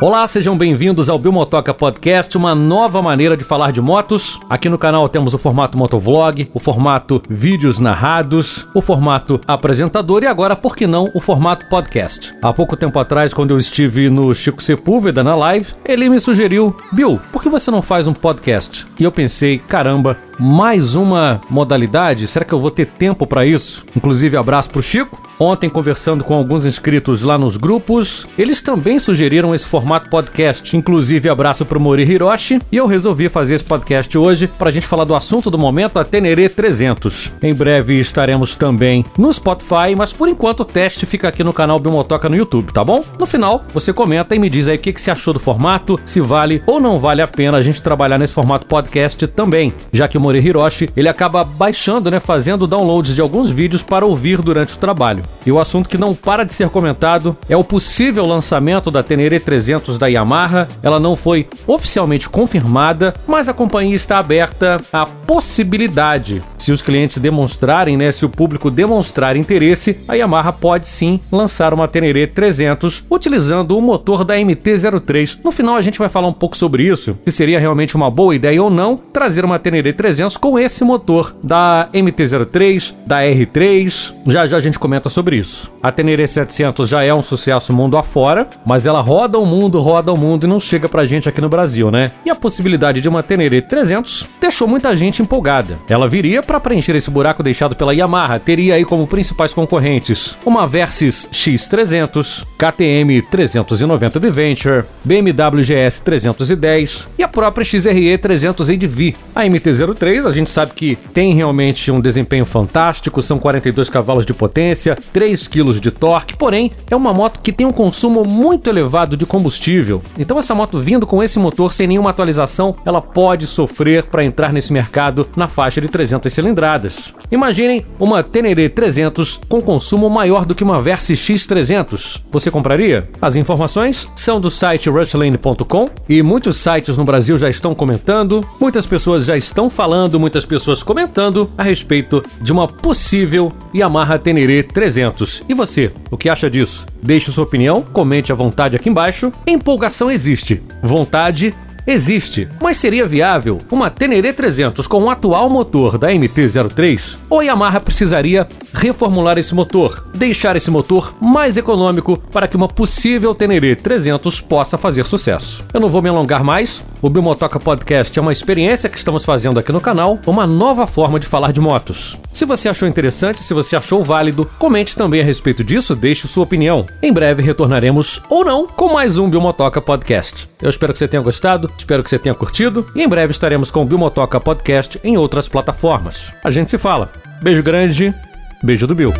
Olá, sejam bem-vindos ao Bilmotoca Podcast, uma nova maneira de falar de motos. Aqui no canal temos o formato motovlog, o formato vídeos narrados, o formato apresentador e agora, por que não, o formato podcast. Há pouco tempo atrás, quando eu estive no Chico Sepúlveda na live, ele me sugeriu: Bill, por que você não faz um podcast? E eu pensei, caramba, mais uma modalidade? Será que eu vou ter tempo para isso? Inclusive, abraço pro Chico. Ontem, conversando com alguns inscritos lá nos grupos, eles também sugeriram esse formato podcast. Inclusive, abraço pro Mori Hiroshi. E eu resolvi fazer esse podcast hoje para a gente falar do assunto do momento, a Teneré 300. Em breve estaremos também no Spotify, mas por enquanto o teste fica aqui no canal Bimotoca no YouTube, tá bom? No final, você comenta e me diz aí o que, que você achou do formato, se vale ou não vale a pena a gente trabalhar nesse formato podcast também, já que o Mori Hiroshi ele acaba baixando, né, fazendo downloads de alguns vídeos para ouvir durante o trabalho. E o assunto que não para de ser comentado é o possível lançamento da Tenere 300 da Yamaha. Ela não foi oficialmente confirmada, mas a companhia está aberta à possibilidade. Se os clientes demonstrarem, né, se o público demonstrar interesse, a Yamaha pode sim lançar uma Tenere 300 utilizando o motor da MT-03. No final a gente vai falar um pouco sobre isso, se seria realmente uma boa ideia ou não trazer uma Tenere 300 com esse motor da MT-03, da R3. Já já a gente comenta sobre isso. A Tenere 700 já é um sucesso mundo afora, mas ela roda o mundo, roda o mundo e não chega pra gente aqui no Brasil, né? E a possibilidade de uma Tenere 300 deixou muita gente empolgada. Ela viria para preencher esse buraco deixado pela Yamaha, teria aí como principais concorrentes uma Versys X300, KTM 390 Adventure, BMW GS 310 e a própria XRE 300 ADV. A MT-03 a gente sabe que tem realmente um desempenho fantástico, são 42 cavalos de potência, 3 kg de torque, porém é uma moto que tem um consumo muito elevado de combustível. Então essa moto vindo com esse motor sem nenhuma atualização, ela pode sofrer para entrar nesse mercado na faixa de 300 cilindradas. Imaginem uma Teneré 300 com consumo maior do que uma Versys X300. Você compraria? As informações são do site rushlane.com e muitos sites no Brasil já estão comentando, muitas pessoas já estão falando, muitas pessoas comentando a respeito de uma possível Yamaha Teneré 300. E você, o que acha disso? Deixe sua opinião, comente à vontade aqui embaixo. Empolgação existe, vontade existe, mas seria viável uma Teneré 300 com o atual motor da MT-03? Ou a Yamaha precisaria reformular esse motor, deixar esse motor mais econômico para que uma possível Teneré 300 possa fazer sucesso? Eu não vou me alongar mais, o Bimotoca Podcast é uma experiência que estamos fazendo aqui no canal, uma nova forma de falar de motos. Se você achou interessante, se você achou válido, comente também a respeito disso, deixe sua opinião. Em breve retornaremos, ou não, com mais um Bimotoca Podcast. Eu espero que você tenha gostado, espero que você tenha curtido, e em breve estaremos com o Bimotoca Podcast em outras plataformas. A gente se fala. Beijo grande, beijo do Bill.